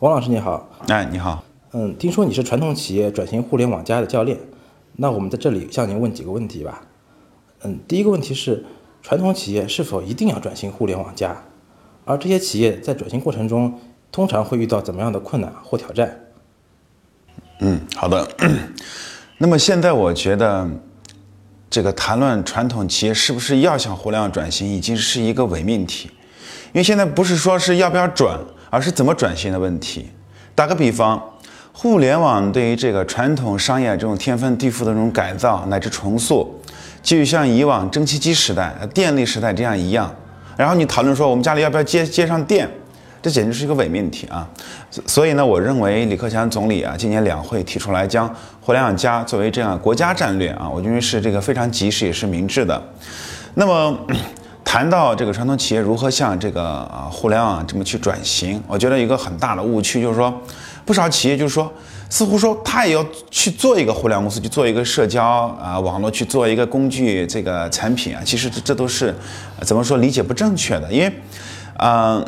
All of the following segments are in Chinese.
王老师你好，哎，你好，嗯，听说你是传统企业转型互联网加的教练，那我们在这里向您问几个问题吧。嗯，第一个问题是，传统企业是否一定要转型互联网加？而这些企业在转型过程中，通常会遇到怎么样的困难或挑战？嗯，好的。那么现在我觉得，这个谈论传统企业是不是要向互联网转型，已经是一个伪命题，因为现在不是说是要不要转。而是怎么转型的问题。打个比方，互联网对于这个传统商业这种天翻地覆的这种改造乃至重塑，就像以往蒸汽机时代、电力时代这样一样。然后你讨论说我们家里要不要接接上电，这简直是一个伪命题啊！所以呢，我认为李克强总理啊，今年两会提出来将互联网加作为这样国家战略啊，我认为是这个非常及时也是明智的。那么。谈到这个传统企业如何向这个啊互联网这么去转型，我觉得一个很大的误区就是说，不少企业就是说，似乎说他也要去做一个互联网公司，去做一个社交啊网络，去做一个工具这个产品啊，其实这这都是怎么说理解不正确的，因为，嗯，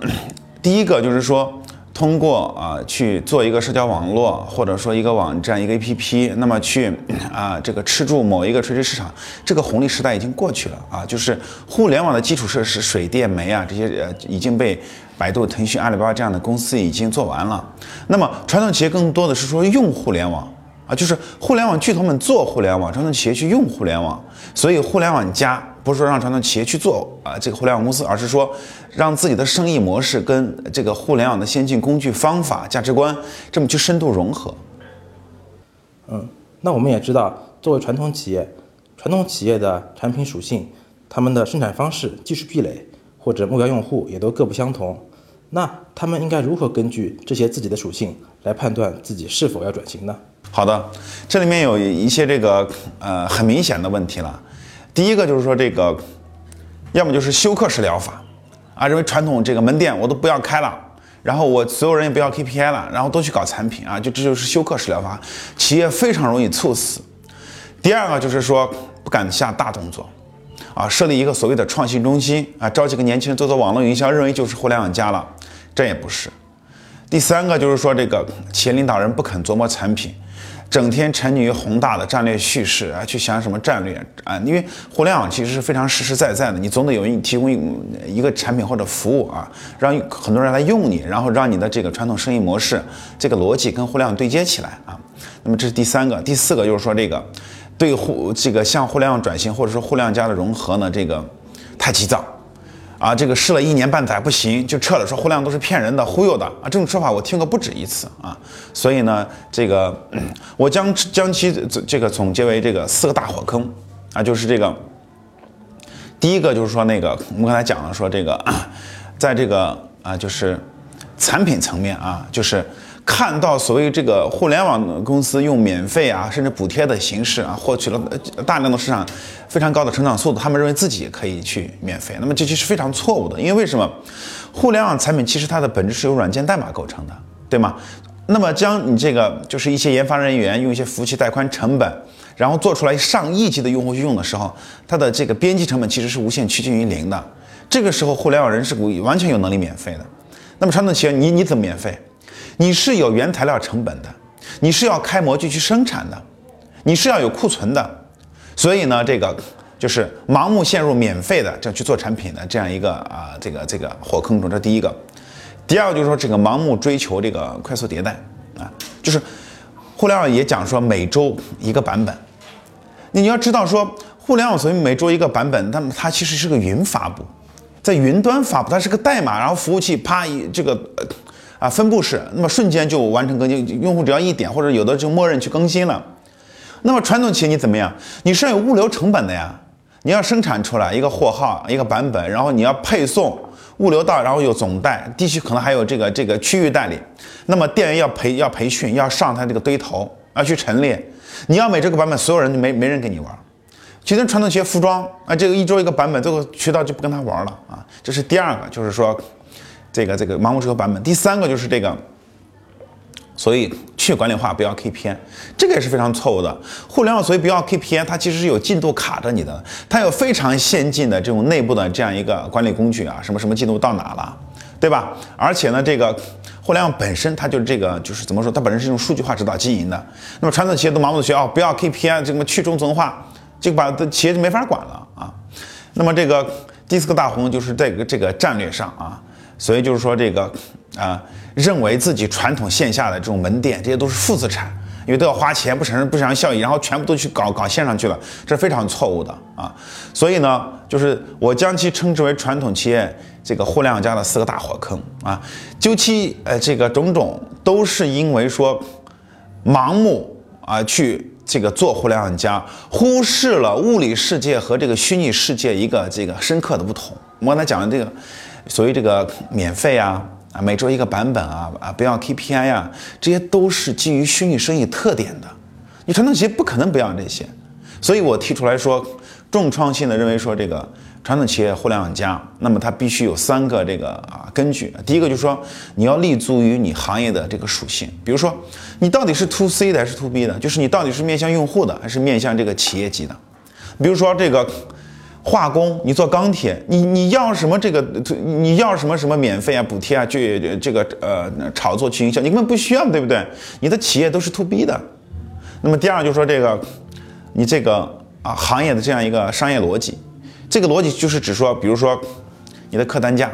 第一个就是说。通过啊去做一个社交网络，或者说一个网站、一个 APP，那么去 啊这个吃住某一个垂直市场，这个红利时代已经过去了啊，就是互联网的基础设施，水电煤啊这些呃已经被百度、腾讯、阿里巴巴这样的公司已经做完了。那么传统企业更多的是说用互联网啊，就是互联网巨头们做互联网，传统企业去用互联网，所以互联网加。不是说让传统企业去做啊这个互联网公司，而是说让自己的生意模式跟这个互联网的先进工具、方法、价值观这么去深度融合。嗯，那我们也知道，作为传统企业，传统企业的产品属性、他们的生产方式、技术壁垒或者目标用户也都各不相同。那他们应该如何根据这些自己的属性来判断自己是否要转型呢？好的，这里面有一些这个呃很明显的问题了。第一个就是说这个，要么就是休克式疗法，啊，认为传统这个门店我都不要开了，然后我所有人也不要 KPI 了，然后都去搞产品啊，就这就是休克式疗法，企业非常容易猝死。第二个就是说不敢下大动作，啊，设立一个所谓的创新中心啊，招几个年轻人做做网络营销，认为就是互联网加了，这也不是。第三个就是说这个企业领导人不肯琢磨产品。整天沉溺于宏大的战略叙事啊，去想什么战略啊？因为互联网其实是非常实实在在的，你总得有你提供一个产品或者服务啊，让很多人来用你，然后让你的这个传统生意模式这个逻辑跟互联网对接起来啊。那么这是第三个，第四个就是说这个对互这个向互联网转型或者说互联网加的融合呢，这个太急躁。啊，这个试了一年半载不行就撤了，说互联网都是骗人的、忽悠的啊，这种说法我听过不止一次啊。所以呢，这个我将将其这个总结为这个四个大火坑啊，就是这个第一个就是说那个我们刚才讲了说这个，在这个啊就是产品层面啊，就是。看到所谓这个互联网公司用免费啊，甚至补贴的形式啊，获取了大量的市场非常高的成长速度，他们认为自己可以去免费，那么这其实非常错误的，因为为什么？互联网产品其实它的本质是由软件代码构成的，对吗？那么将你这个就是一些研发人员用一些服务器带宽成本，然后做出来上亿级的用户去用的时候，它的这个边际成本其实是无限趋近于零的。这个时候互联网人是完全有能力免费的。那么传统企业你你怎么免费？你是有原材料成本的，你是要开模具去生产的，你是要有库存的，所以呢，这个就是盲目陷入免费的这样去做产品的这样一个啊，这个这个火坑中，这第一个。第二个就是说这个盲目追求这个快速迭代啊，就是互联网也讲说每周一个版本，你要知道说互联网所以每周一个版本，那么它其实是个云发布，在云端发布，它是个代码，然后服务器啪一这个。啊，分布式，那么瞬间就完成更新，用户只要一点，或者有的就默认去更新了。那么传统企业你怎么样？你是要有物流成本的呀，你要生产出来一个货号一个版本，然后你要配送物流到，然后有总代，地区可能还有这个这个区域代理。那么店员要培要培训，要上他这个堆头，要去陈列。你要每这个版本，所有人没没人跟你玩。其实传统企业服装啊，这个一周一个版本，这个渠道就不跟他玩了啊。这是第二个，就是说。这个这个盲目追求版本，第三个就是这个所以去管理化，不要 KPI，这个也是非常错误的。互联网所以不要 KPI，它其实是有进度卡着你的，它有非常先进的这种内部的这样一个管理工具啊，什么什么进度到哪了，对吧？而且呢，这个互联网本身它就是这个就是怎么说，它本身是用数据化指导经营的。那么传统企业都盲目的学哦，不要 KPI，这个去中层化，就把的企业就没法管了啊。那么这个第四个大红就是这个这个战略上啊，所以就是说这个啊，认为自己传统线下的这种门店这些都是负资产，因为都要花钱，不产生不产生效益，然后全部都去搞搞线上去了，这是非常错误的啊。所以呢，就是我将其称之为传统企业这个互联网加的四个大火坑啊。究其呃这个种种，都是因为说盲目啊去。这个做互联网加，忽视了物理世界和这个虚拟世界一个这个深刻的不同。我刚才讲的这个，所谓这个免费啊啊，每周一个版本啊啊，不要 KPI 啊，这些都是基于虚拟生意特点的。你传统企业不可能不要这些，所以我提出来说，重创新的认为说这个。传统企业互联网加，那么它必须有三个这个啊根据。第一个就是说，你要立足于你行业的这个属性，比如说你到底是 to C 的还是 to B 的，就是你到底是面向用户的还是面向这个企业级的。比如说这个化工，你做钢铁，你你要什么这个，你要什么什么免费啊、补贴啊，去这个呃炒作去营销，你根本不需要，对不对？你的企业都是 to B 的。那么第二就是说这个你这个啊行业的这样一个商业逻辑。这个逻辑就是指说，比如说，你的客单价、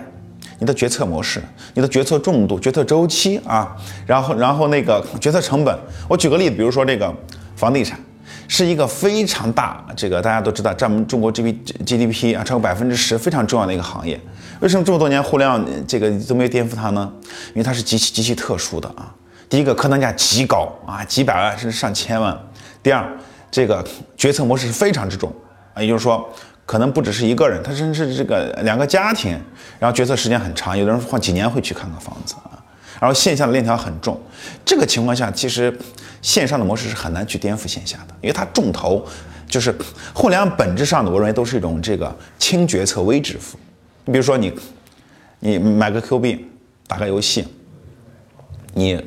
你的决策模式、你的决策重度、决策周期啊，然后然后那个决策成本。我举个例子，比如说这个房地产是一个非常大，这个大家都知道占我们中国 G P G D P 啊超过百分之十，非常重要的一个行业。为什么这么多年互联网这个都没有颠覆它呢？因为它是极其极其特殊的啊。第一个，客单价极高啊，几百万甚至上千万。第二，这个决策模式是非常之重啊，也就是说。可能不只是一个人，他甚至这个两个家庭，然后决策时间很长，有的人换几年会去看看房子啊。然后线下的链条很重，这个情况下，其实线上的模式是很难去颠覆线下的，因为它重头就是互联网本质上的，我认为都是一种这个轻决策微支付。你比如说你，你买个 Q 币，打个游戏，你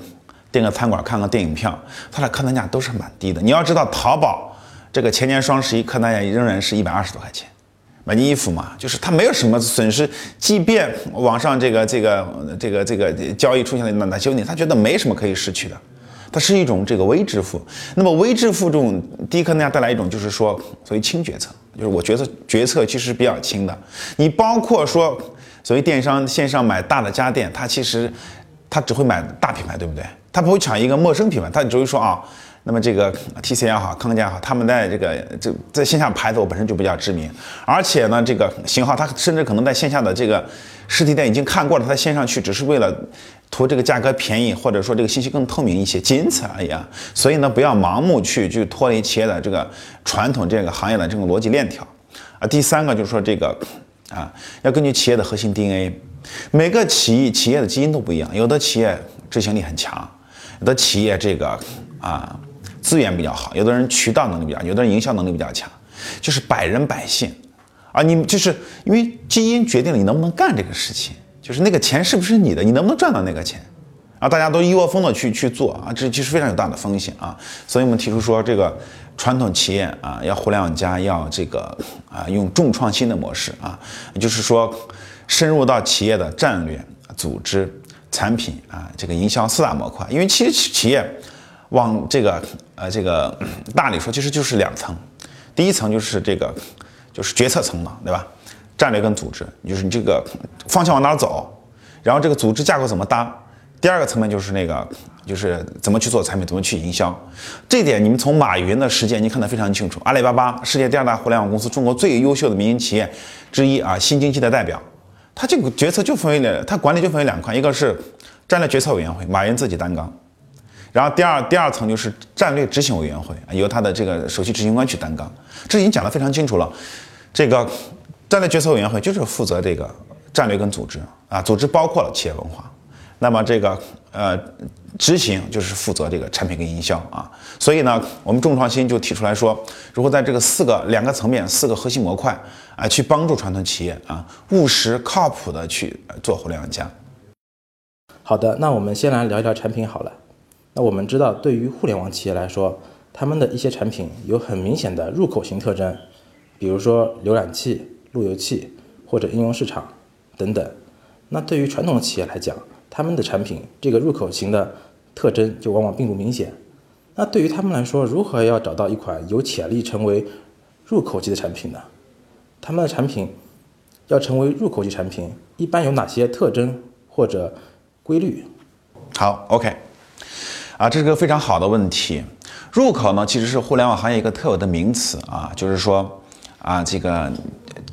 订个餐馆看个电影票，它的客单价都是蛮低的。你要知道淘宝。这个前年双十一客单价仍然是一百二十多块钱，买件衣服嘛，就是它没有什么损失。即便网上这个这个这个这个交易出现了哪哪些问题，他觉得没什么可以失去的。它是一种这个微支付。那么微支付这种低客单价带来一种就是说，所谓轻决策，就是我决策决策其实比较轻的。你包括说，所谓电商线上买大的家电，它其实它只会买大品牌，对不对？它不会抢一个陌生品牌，它只会说啊。那么这个 T C 也好，康佳也好，他们在这个这在线下牌子我本身就比较知名，而且呢，这个型号它甚至可能在线下的这个实体店已经看过了，它线上去只是为了图这个价格便宜，或者说这个信息更透明一些，仅此而已啊。所以呢，不要盲目去去脱离企业的这个传统这个行业的这种逻辑链条啊。第三个就是说这个啊，要根据企业的核心 DNA，每个企业企业的基因都不一样，有的企业执行力很强，有的企业这个啊。资源比较好，有的人渠道能力比较，有的人营销能力比较强，就是百人百姓，啊，你就是因为基因决定了你能不能干这个事情，就是那个钱是不是你的，你能不能赚到那个钱，啊，大家都一窝蜂的去去做啊，这其实非常有大的风险啊，所以我们提出说这个传统企业啊要互联网加，要这个啊用重创新的模式啊，也就是说深入到企业的战略、组织、产品啊这个营销四大模块，因为其实企业。往这个呃这个大里说，其实就是两层，第一层就是这个就是决策层嘛，对吧？战略跟组织，就是你这个方向往哪走，然后这个组织架构怎么搭。第二个层面就是那个就是怎么去做产品，怎么去营销。这点你们从马云的实践，你看得非常清楚。阿里巴巴世界第二大互联网公司，中国最优秀的民营企业之一啊，新经济的代表。他这个决策就分为两，他管理就分为两块，一个是战略决策委员会，马云自己担纲。然后第二第二层就是战略执行委员会，由他的这个首席执行官去担纲。这已经讲得非常清楚了。这个战略决策委员会就是负责这个战略跟组织啊，组织包括了企业文化。那么这个呃执行就是负责这个产品跟营销啊。所以呢，我们众创新就提出来说，如何在这个四个两个层面、四个核心模块啊，去帮助传统企业啊，务实靠谱的去做互联网加。好的，那我们先来聊一聊产品好了。那我们知道，对于互联网企业来说，他们的一些产品有很明显的入口型特征，比如说浏览器、路由器或者应用市场等等。那对于传统企业来讲，他们的产品这个入口型的特征就往往并不明显。那对于他们来说，如何要找到一款有潜力成为入口级的产品呢？他们的产品要成为入口级产品，一般有哪些特征或者规律？好，OK，啊，这是个非常好的问题。入口呢，其实是互联网行业一个特有的名词啊，就是说啊，这个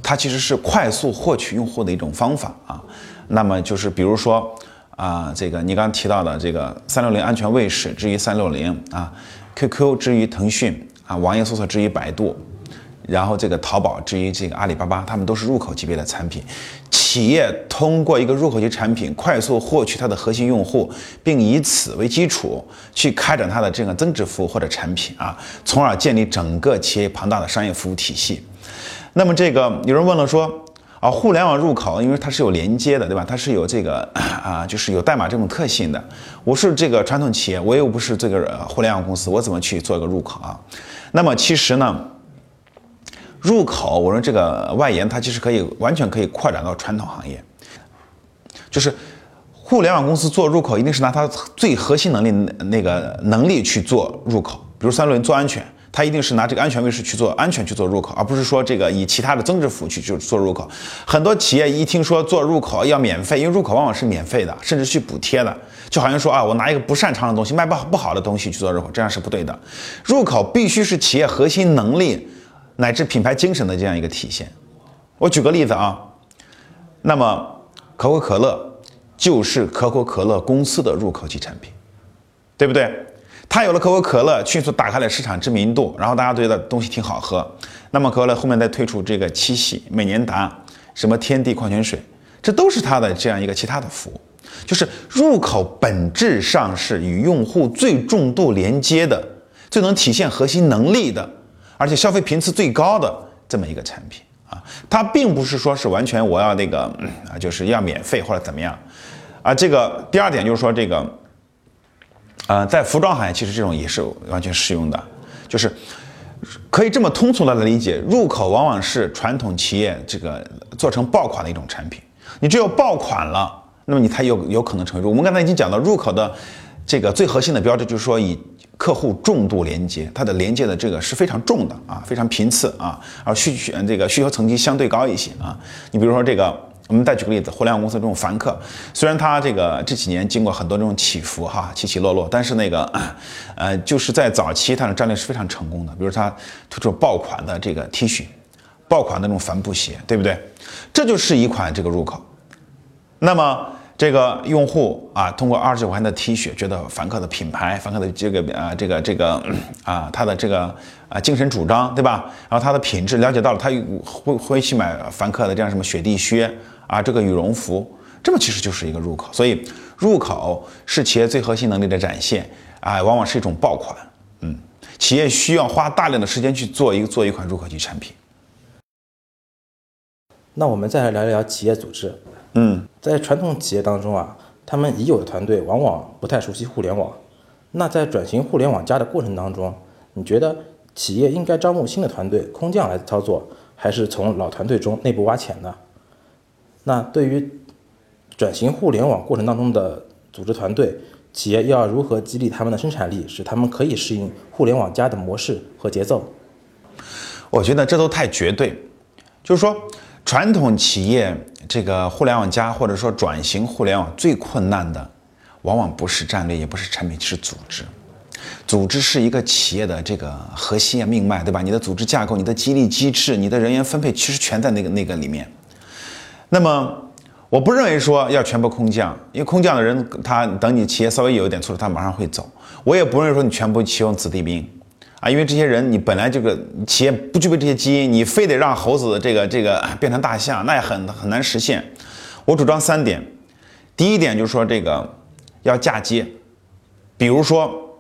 它其实是快速获取用户的一种方法啊。那么就是比如说。啊，这个你刚刚提到的这个三六零安全卫士之于三六零啊，QQ 之于腾讯啊，网页搜索之于百度，然后这个淘宝之于这个阿里巴巴，他们都是入口级别的产品。企业通过一个入口级产品快速获取它的核心用户，并以此为基础去开展它的这个增值服务或者产品啊，从而建立整个企业庞大的商业服务体系。那么这个有人问了说。啊，互联网入口，因为它是有连接的，对吧？它是有这个 啊，就是有代码这种特性的。我是这个传统企业，我又不是这个互联网公司，我怎么去做一个入口啊？那么其实呢，入口，我说这个外延，它其实可以完全可以扩展到传统行业。就是互联网公司做入口，一定是拿它最核心能力那个能力去做入口，比如三六零做安全。它一定是拿这个安全卫士去做安全去做入口，而不是说这个以其他的增值服务去就做入口。很多企业一听说做入口要免费，因为入口往往是免费的，甚至去补贴的，就好像说啊，我拿一个不擅长的东西卖不好不好的东西去做入口，这样是不对的。入口必须是企业核心能力乃至品牌精神的这样一个体现。我举个例子啊，那么可口可乐就是可口可乐公司的入口级产品，对不对？它有了可口可乐，迅速打开了市场知名度，然后大家都觉得东西挺好喝。那么可口可乐后面再推出这个七喜、美年达、什么天地矿泉水，这都是它的这样一个其他的服务。就是入口本质上是与用户最重度连接的、最能体现核心能力的，而且消费频次最高的这么一个产品啊。它并不是说是完全我要那个啊，就是要免费或者怎么样啊。这个第二点就是说这个。呃，在服装行业，其实这种也是完全适用的，就是可以这么通俗的来理解，入口往往是传统企业这个做成爆款的一种产品。你只有爆款了，那么你才有有可能成为。我们刚才已经讲到，入口的这个最核心的标志就是说以客户重度连接，它的连接的这个是非常重的啊，非常频次啊，而需求这个需求层级相对高一些啊。你比如说这个。我们再举个例子，互联网公司这种凡客，虽然它这个这几年经过很多这种起伏哈，起起落落，但是那个，呃，就是在早期它的战略是非常成功的。比如它推出爆款的这个 T 恤，爆款的那种帆布鞋，对不对？这就是一款这个入口。那么。这个用户啊，通过二十九块钱的 T 恤，觉得凡客的品牌、凡客的这个啊，这个这个啊，他的这个啊精神主张，对吧？然后他的品质了解到了，他会会去买凡客的这样什么雪地靴啊，这个羽绒服，这么其实就是一个入口。所以入口是企业最核心能力的展现啊，往往是一种爆款。嗯，企业需要花大量的时间去做一个做一款入口级产品。那我们再来聊一聊企业组织。嗯，在传统企业当中啊，他们已有的团队往往不太熟悉互联网。那在转型互联网加的过程当中，你觉得企业应该招募新的团队空降来操作，还是从老团队中内部挖潜呢？那对于转型互联网过程当中的组织团队，企业要如何激励他们的生产力，使他们可以适应互联网加的模式和节奏？我觉得这都太绝对，就是说传统企业。这个互联网加或者说转型互联网最困难的，往往不是战略，也不是产品，是组织。组织是一个企业的这个核心啊命脉，对吧？你的组织架构、你的激励机制、你的人员分配，其实全在那个那个里面。那么，我不认为说要全部空降，因为空降的人，他等你企业稍微有一点挫折，他马上会走。我也不认为说你全部启用子弟兵。啊，因为这些人你本来这个企业不具备这些基因，你非得让猴子这个这个变成大象，那也很很难实现。我主张三点，第一点就是说这个要嫁接，比如说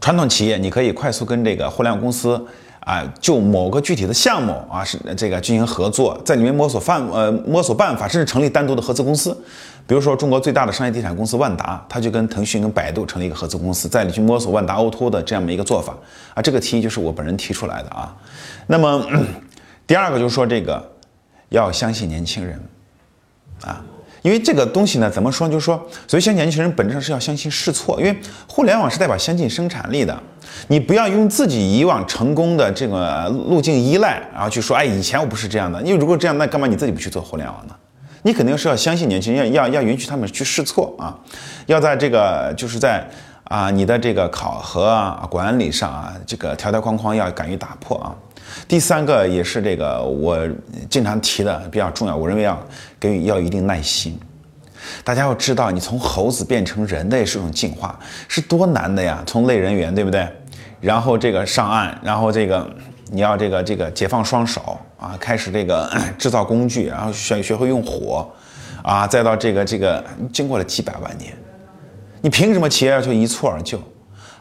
传统企业你可以快速跟这个互联网公司啊，就某个具体的项目啊，是这个进行合作，在里面摸索范呃摸索办法，甚至成立单独的合资公司。比如说，中国最大的商业地产公司万达，它就跟腾讯、跟百度成立一个合资公司，在里去摸索万达 O2O 的这样的一个做法啊。这个提议就是我本人提出来的啊。那么第二个就是说，这个要相信年轻人啊。因为这个东西呢，怎么说？就是说，所以相信年轻人本质上是要相信试错。因为互联网是代表先进生产力的，你不要用自己以往成功的这个路径依赖，然后去说，哎，以前我不是这样的。因为如果这样，那干嘛你自己不去做互联网呢？你肯定是要相信年轻人，要要要允许他们去试错啊，要在这个就是在啊你的这个考核啊管理上啊这个条条框框要敢于打破啊。第三个也是这个我经常提的比较重要，我认为要给予要一定耐心。大家要知道，你从猴子变成人类是一种进化，是多难的呀！从类人猿，对不对？然后这个上岸，然后这个你要这个这个解放双手啊，开始这个 制造工具，然后学学会用火啊，再到这个这个，经过了几百万年，你凭什么企业要求一蹴而就？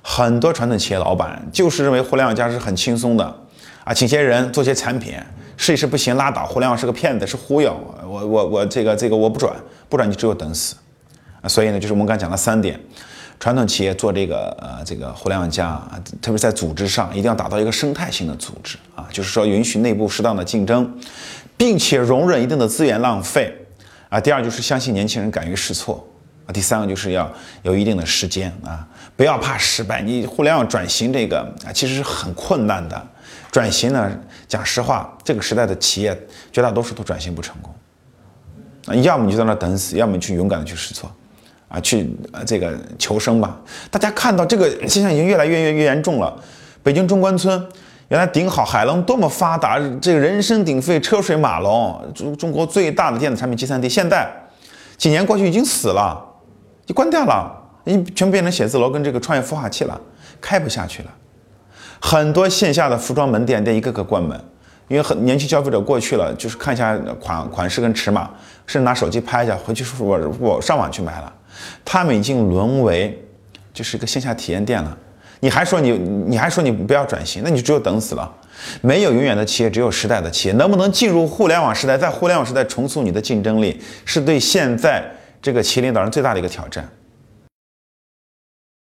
很多传统企业老板就是认为互联网加是很轻松的。啊，请些人做些产品，试一试不行拉倒。互联网是个骗子，是忽悠。我我我这个这个我不转，不转你只有等死。啊，所以呢，就是我们刚讲了三点，传统企业做这个呃这个互联网加，特别在组织上一定要打造一个生态性的组织啊，就是说允许内部适当的竞争，并且容忍一定的资源浪费。啊，第二就是相信年轻人敢于试错。啊，第三个就是要有一定的时间啊，不要怕失败。你互联网转型这个啊，其实是很困难的。转型呢，讲实话，这个时代的企业绝大多数都转型不成功。啊，要么你就在那等死，要么你去勇敢的去试错，啊，去呃这个求生吧。大家看到这个现象已经越来越越越严重了。北京中关村原来顶好海龙多么发达，这个人声鼎沸，车水马龙，中中国最大的电子产品集散地，现在几年过去已经死了，就关掉了，已经全变成写字楼跟这个创业孵化器了，开不下去了。很多线下的服装门店得一个个关门，因为很年轻消费者过去了，就是看一下款款式跟尺码，甚至拿手机拍一下，回去我我上网去买了。他们已经沦为就是一个线下体验店了。你还说你你还说你不要转型，那你就只有等死了。没有永远的企业，只有时代的企业。能不能进入互联网时代，在互联网时代重塑你的竞争力，是对现在这个企业领导人最大的一个挑战。